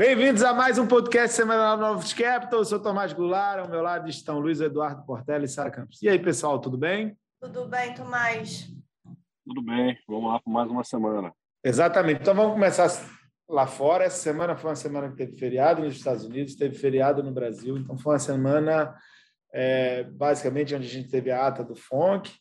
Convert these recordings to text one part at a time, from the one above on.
Bem-vindos a mais um podcast semanal Novos Capital. Eu sou Tomás Goulart, ao meu lado estão Luiz Eduardo Portela e Sara Campos. E aí, pessoal, tudo bem? Tudo bem, Tomás? Tudo bem, vamos lá por mais uma semana. Exatamente. Então vamos começar lá fora. Essa semana foi uma semana que teve feriado nos Estados Unidos, teve feriado no Brasil, então foi uma semana é, basicamente onde a gente teve a ata do FONC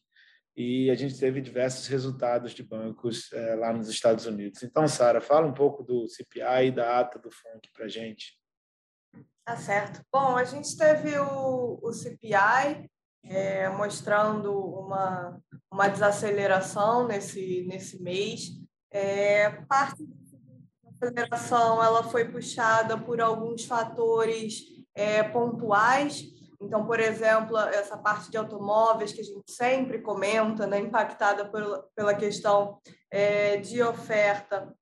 e a gente teve diversos resultados de bancos é, lá nos Estados Unidos. Então, Sara, fala um pouco do CPI e da ata do FONC para a gente. Tá certo. Bom, a gente teve o, o CPI é, mostrando uma, uma desaceleração nesse, nesse mês. É, parte da aceleração ela foi puxada por alguns fatores é, pontuais, então, por exemplo, essa parte de automóveis que a gente sempre comenta, né, impactada por, pela questão é, de oferta,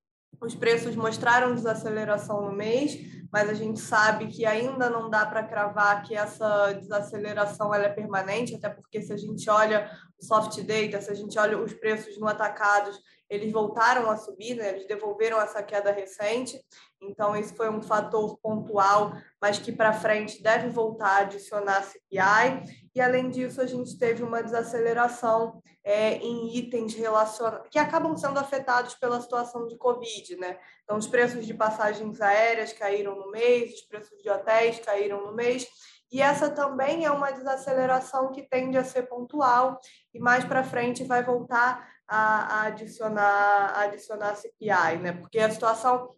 os preços mostraram desaceleração no mês, mas a gente sabe que ainda não dá para cravar que essa desaceleração ela é permanente, até porque se a gente olha soft data, se a gente olha os preços no atacados, eles voltaram a subir, né? eles devolveram essa queda recente, então esse foi um fator pontual, mas que para frente deve voltar a adicionar CPI, e além disso a gente teve uma desaceleração é, em itens relacionados, que acabam sendo afetados pela situação de Covid, né? Então os preços de passagens aéreas caíram no mês, os preços de hotéis caíram no mês, e essa também é uma desaceleração que tende a ser pontual e mais para frente vai voltar a, a adicionar a adicionar CPI, né? Porque a situação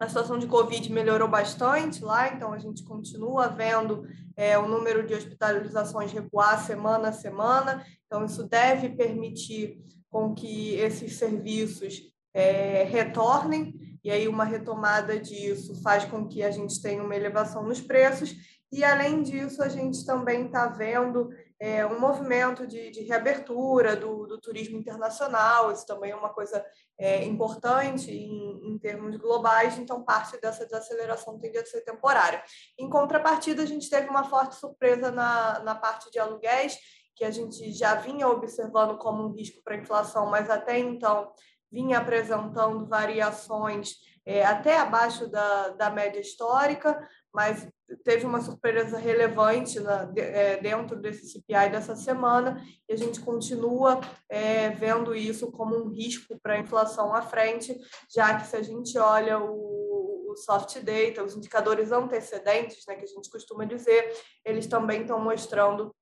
a situação de Covid melhorou bastante lá, então a gente continua vendo é, o número de hospitalizações recuar semana a semana, então isso deve permitir com que esses serviços é, retornem, e aí uma retomada disso faz com que a gente tenha uma elevação nos preços, e além disso a gente também está vendo é, um movimento de, de reabertura do, do, turismo internacional, isso também é uma coisa é, importante em, em, termos globais, então parte dessa desaceleração tende a ser temporária. Em contrapartida, a gente teve uma forte surpresa na, na parte de aluguéis, que a gente já vinha observando como um risco para a inflação, mas até então vinha apresentando variações é, até abaixo da, da média histórica, mas teve uma surpresa relevante na, é, dentro desse CPI dessa semana e a gente continua é, vendo isso como um risco para a inflação à frente, já que se a gente olha o, o soft data, os indicadores antecedentes, né, que a gente costuma dizer, eles também estão mostrando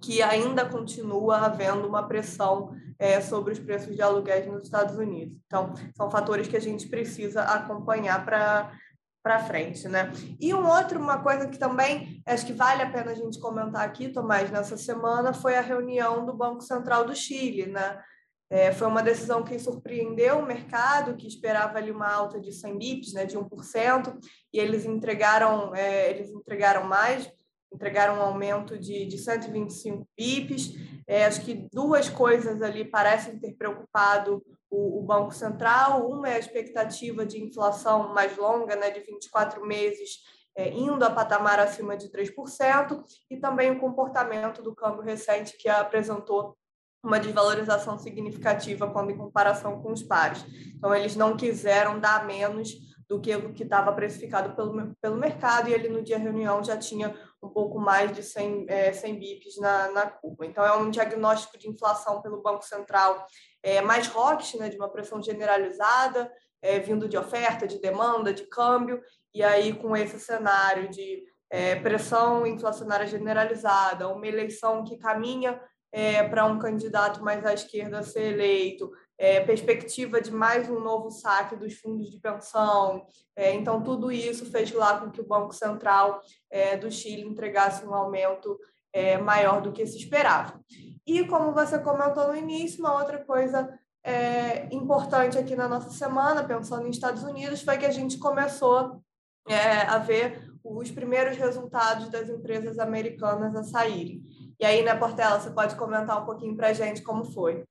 que ainda continua havendo uma pressão é, sobre os preços de aluguéis nos Estados Unidos. Então, são fatores que a gente precisa acompanhar para para frente, né? E um outro, uma coisa que também acho que vale a pena a gente comentar aqui, Tomás, nessa semana foi a reunião do Banco Central do Chile, né? É, foi uma decisão que surpreendeu o mercado, que esperava ali uma alta de 100 bips, né, de 1%, e eles entregaram, é, eles entregaram mais, entregaram um aumento de, de 125 bips. É, acho que duas coisas ali parecem ter preocupado o, o, Banco Central. Uma é a expectativa de inflação mais longa, né, de 24 meses, é, indo a patamar acima de 3%, e também o comportamento do câmbio recente, que apresentou uma desvalorização significativa quando em comparação com os pares. Então, eles não quiseram dar menos do que o que estava precificado pelo, pelo mercado, e ele no dia reunião já tinha um pouco mais de 100, é, 100 bips na, na curva. Então, é um diagnóstico de inflação pelo Banco Central é, mais rocks, né, de uma pressão generalizada, é, vindo de oferta, de demanda, de câmbio, e aí com esse cenário de é, pressão inflacionária generalizada, uma eleição que caminha é, para um candidato mais à esquerda ser eleito, é, perspectiva de mais um novo saque dos fundos de pensão. É, então, tudo isso fez lá com que o Banco Central é, do Chile entregasse um aumento é, maior do que se esperava. E, como você comentou no início, uma outra coisa é, importante aqui na nossa semana, pensando em Estados Unidos, foi que a gente começou é, a ver os primeiros resultados das empresas americanas a saírem. E aí, né, Portela, você pode comentar um pouquinho para a gente como foi?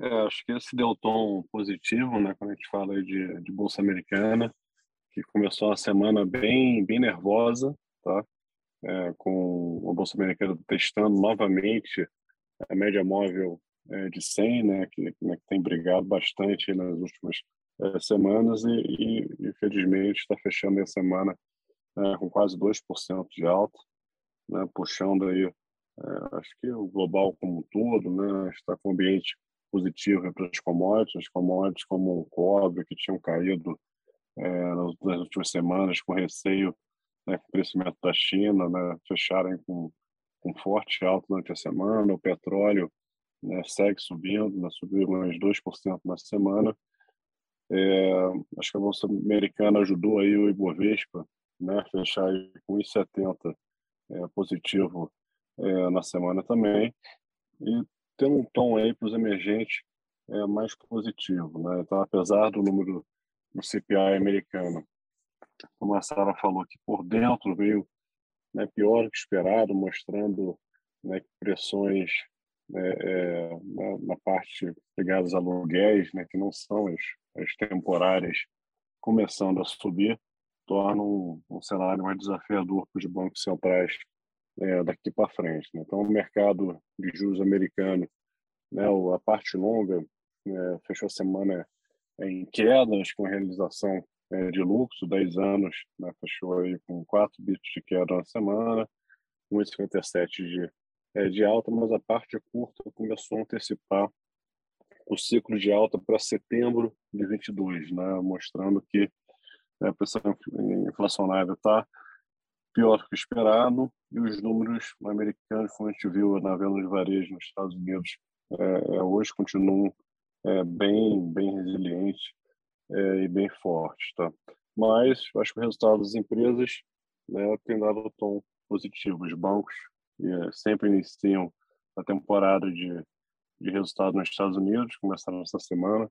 É, acho que esse deu tom positivo, né, quando a gente fala de, de bolsa americana, que começou a semana bem, bem nervosa, tá? É, com a bolsa americana testando novamente a média móvel é, de 100, né, que, né, que tem brigado bastante nas últimas é, semanas e, e, infelizmente, está fechando a semana é, com quase 2% de alta, né, puxando aí, é, acho que o global como um todo, né, está com um ambiente positivo para as commodities, as commodities como o cobre, que tinham caído é, nas últimas semanas com receio né, com o crescimento da China, né, fecharem com, com forte alta durante a semana, o petróleo né, segue subindo, né, subiu mais 2% na semana, é, acho que a Bolsa Americana ajudou aí o Ibovespa né, fechar com 1,70 é, positivo é, na semana também. E tem um tom aí para os emergentes é, mais positivo. Né? Então, apesar do número do CPI americano, como a Sara falou, que por dentro veio né, pior do que esperado, mostrando né, pressões né, é, na, na, parte ligadas a aluguéis, né, que não são as, as temporárias, começando a subir, torna um, um cenário mais desafiador para os bancos centrais é, daqui para frente. Né? Então, o mercado de juros americano, né, a parte longa, é, fechou a semana em quedas, com realização é, de lucro, 10 anos, né, fechou aí com 4 bits de queda na semana, 1,57 de, é, de alta, mas a parte curta começou a antecipar o ciclo de alta para setembro de 22, né, mostrando que a pressão inflacionária está pior do que esperado e os números americanos, como a gente viu na venda de varejo nos Estados Unidos, é, é hoje continuam é, bem, bem resilientes é, e bem fortes. Tá? Mas acho que o resultado das empresas né, tem dado um tom positivo. Os bancos é, sempre iniciam a temporada de, de resultado nos Estados Unidos, começaram essa semana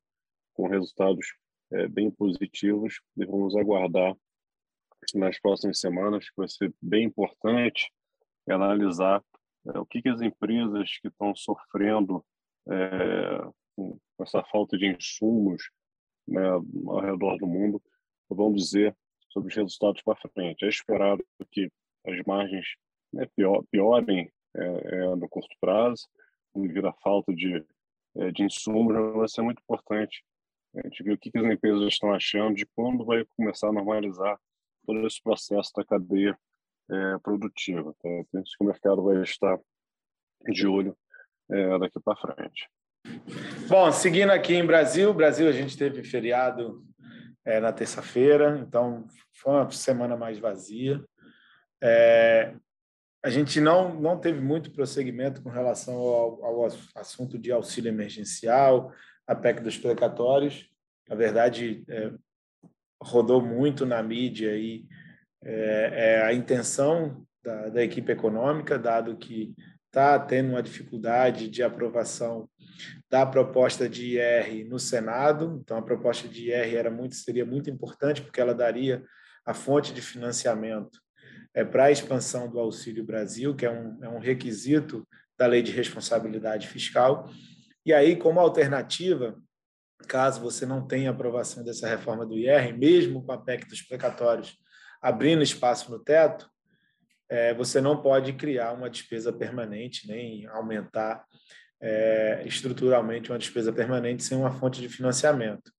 com resultados é, bem positivos e vamos aguardar nas próximas semanas, que vai ser bem importante analisar é, o que, que as empresas que estão sofrendo é, com essa falta de insumos né, ao redor do mundo vão dizer sobre os resultados para frente. É esperado que as margens né, pior, piorem é, é, no curto prazo, devido à falta de, é, de insumos, vai ser muito importante a gente ver o que, que as empresas estão achando de quando vai começar a normalizar todo esse processo da cadeia é, produtiva. Tá? Então, que o mercado vai estar de olho é, daqui para frente. Bom, seguindo aqui em Brasil, Brasil a gente teve feriado é, na terça-feira, então foi uma semana mais vazia. É, a gente não, não teve muito prosseguimento com relação ao, ao assunto de auxílio emergencial, a PEC dos precatórios. Na verdade, é, rodou muito na mídia aí é, é a intenção da, da equipe econômica, dado que está tendo uma dificuldade de aprovação da proposta de IR no Senado. Então, a proposta de IR era muito, seria muito importante, porque ela daria a fonte de financiamento é, para a expansão do Auxílio Brasil, que é um, é um requisito da Lei de Responsabilidade Fiscal. E aí, como alternativa, caso você não tenha aprovação dessa reforma do IR, mesmo com a PEC dos precatórios abrindo espaço no teto, é, você não pode criar uma despesa permanente, nem aumentar é, estruturalmente uma despesa permanente sem uma fonte de financiamento.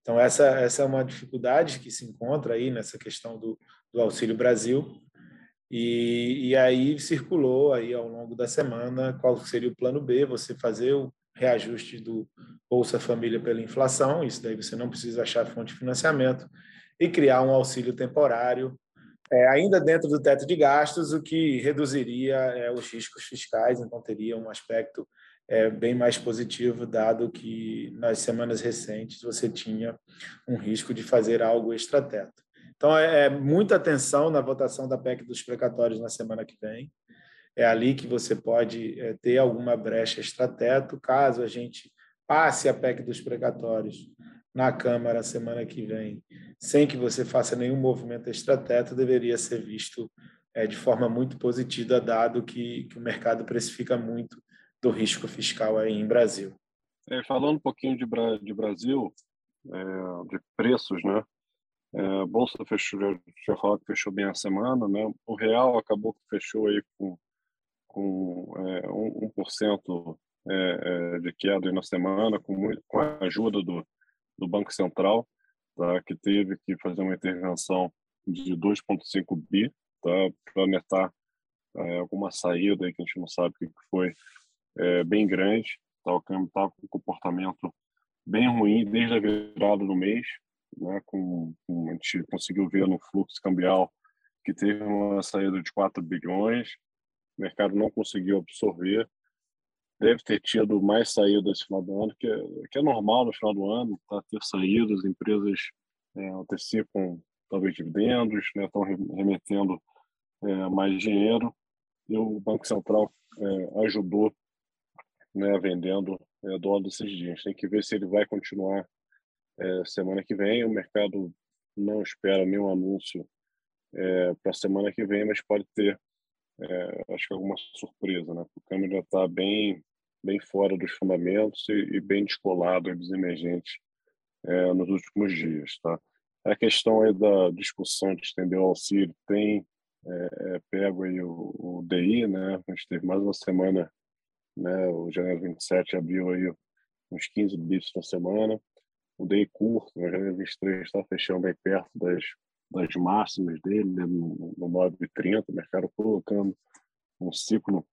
Então, essa, essa é uma dificuldade que se encontra aí nessa questão do, do Auxílio Brasil. E, e aí circulou aí ao longo da semana qual seria o plano B, você fazer o reajuste do Bolsa Família pela inflação, isso daí você não precisa achar fonte de financiamento, e criar um auxílio temporário, é, ainda dentro do teto de gastos, o que reduziria é, os riscos fiscais, então teria um aspecto é bem mais positivo, dado que nas semanas recentes você tinha um risco de fazer algo extrateto. Então, é, é muita atenção na votação da PEC dos precatórios na semana que vem. É ali que você pode é, ter alguma brecha extrateto, caso a gente passe a PEC dos precatórios na Câmara semana que vem, sem que você faça nenhum movimento extrateto, deveria ser visto é, de forma muito positiva, dado que, que o mercado precifica muito do risco fiscal aí em Brasil. É, falando um pouquinho de, de Brasil, é, de preços, né? É, bolsa fechou, já, já falou que fechou bem a semana, né? O real acabou que fechou aí com com é, 1%, é, é, de queda na semana, com, com a ajuda do, do Banco Central, tá? que teve que fazer uma intervenção de 2,5 bi tá? para netar é, alguma saída aí que a gente não sabe o que foi, é, bem grande. Tá? O câmbio está com um comportamento bem ruim desde a virada do mês, né? com, com, a gente conseguiu ver no fluxo cambial que teve uma saída de 4 bilhões, o mercado não conseguiu absorver, deve ter tido mais saídas esse final do ano, que é, que é normal no final do ano, tá, ter saídas, empresas é, antecipam talvez dividendos, né, estão remetendo é, mais dinheiro, e o Banco Central é, ajudou né, vendendo é, dólar desses dias. Tem que ver se ele vai continuar é, semana que vem. O mercado não espera nenhum anúncio é, para semana que vem, mas pode ter, é, acho que alguma surpresa, né? O câmbio já está bem, bem fora dos fundamentos e, e bem descolado dos emergentes é, nos últimos dias, tá? A questão aí da discussão de estender o auxílio tem é, é, pego aí o, o, DI, né? A gente teve mais uma semana, né? O janeiro 27 abriu aí uns 15 bits na semana. O DI curto, o janeiro 23 está fechando bem perto das das máximas dele, né, no, no 9,30, o mercado colocando um ciclo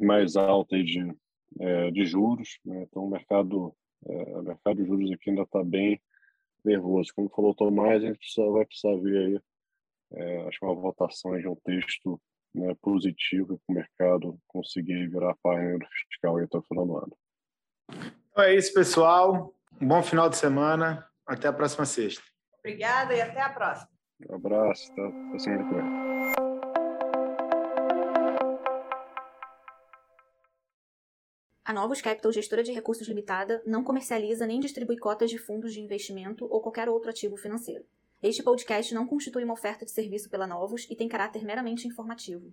mais alto aí de, é, de juros. Né? Então, o mercado, é, o mercado de juros aqui ainda está bem nervoso. Como falou o Tomás, a gente vai precisar ver aí, é, acho que uma votação de um texto né, positivo para o mercado conseguir virar página fiscal aí até o final do ano. Então é isso, pessoal. Um bom final de semana. Até a próxima sexta. Obrigada e até a próxima. Um abraço, tá? Até semana que vem. A Novos Capital Gestora de Recursos Limitada não comercializa nem distribui cotas de fundos de investimento ou qualquer outro ativo financeiro. Este podcast não constitui uma oferta de serviço pela Novos e tem caráter meramente informativo.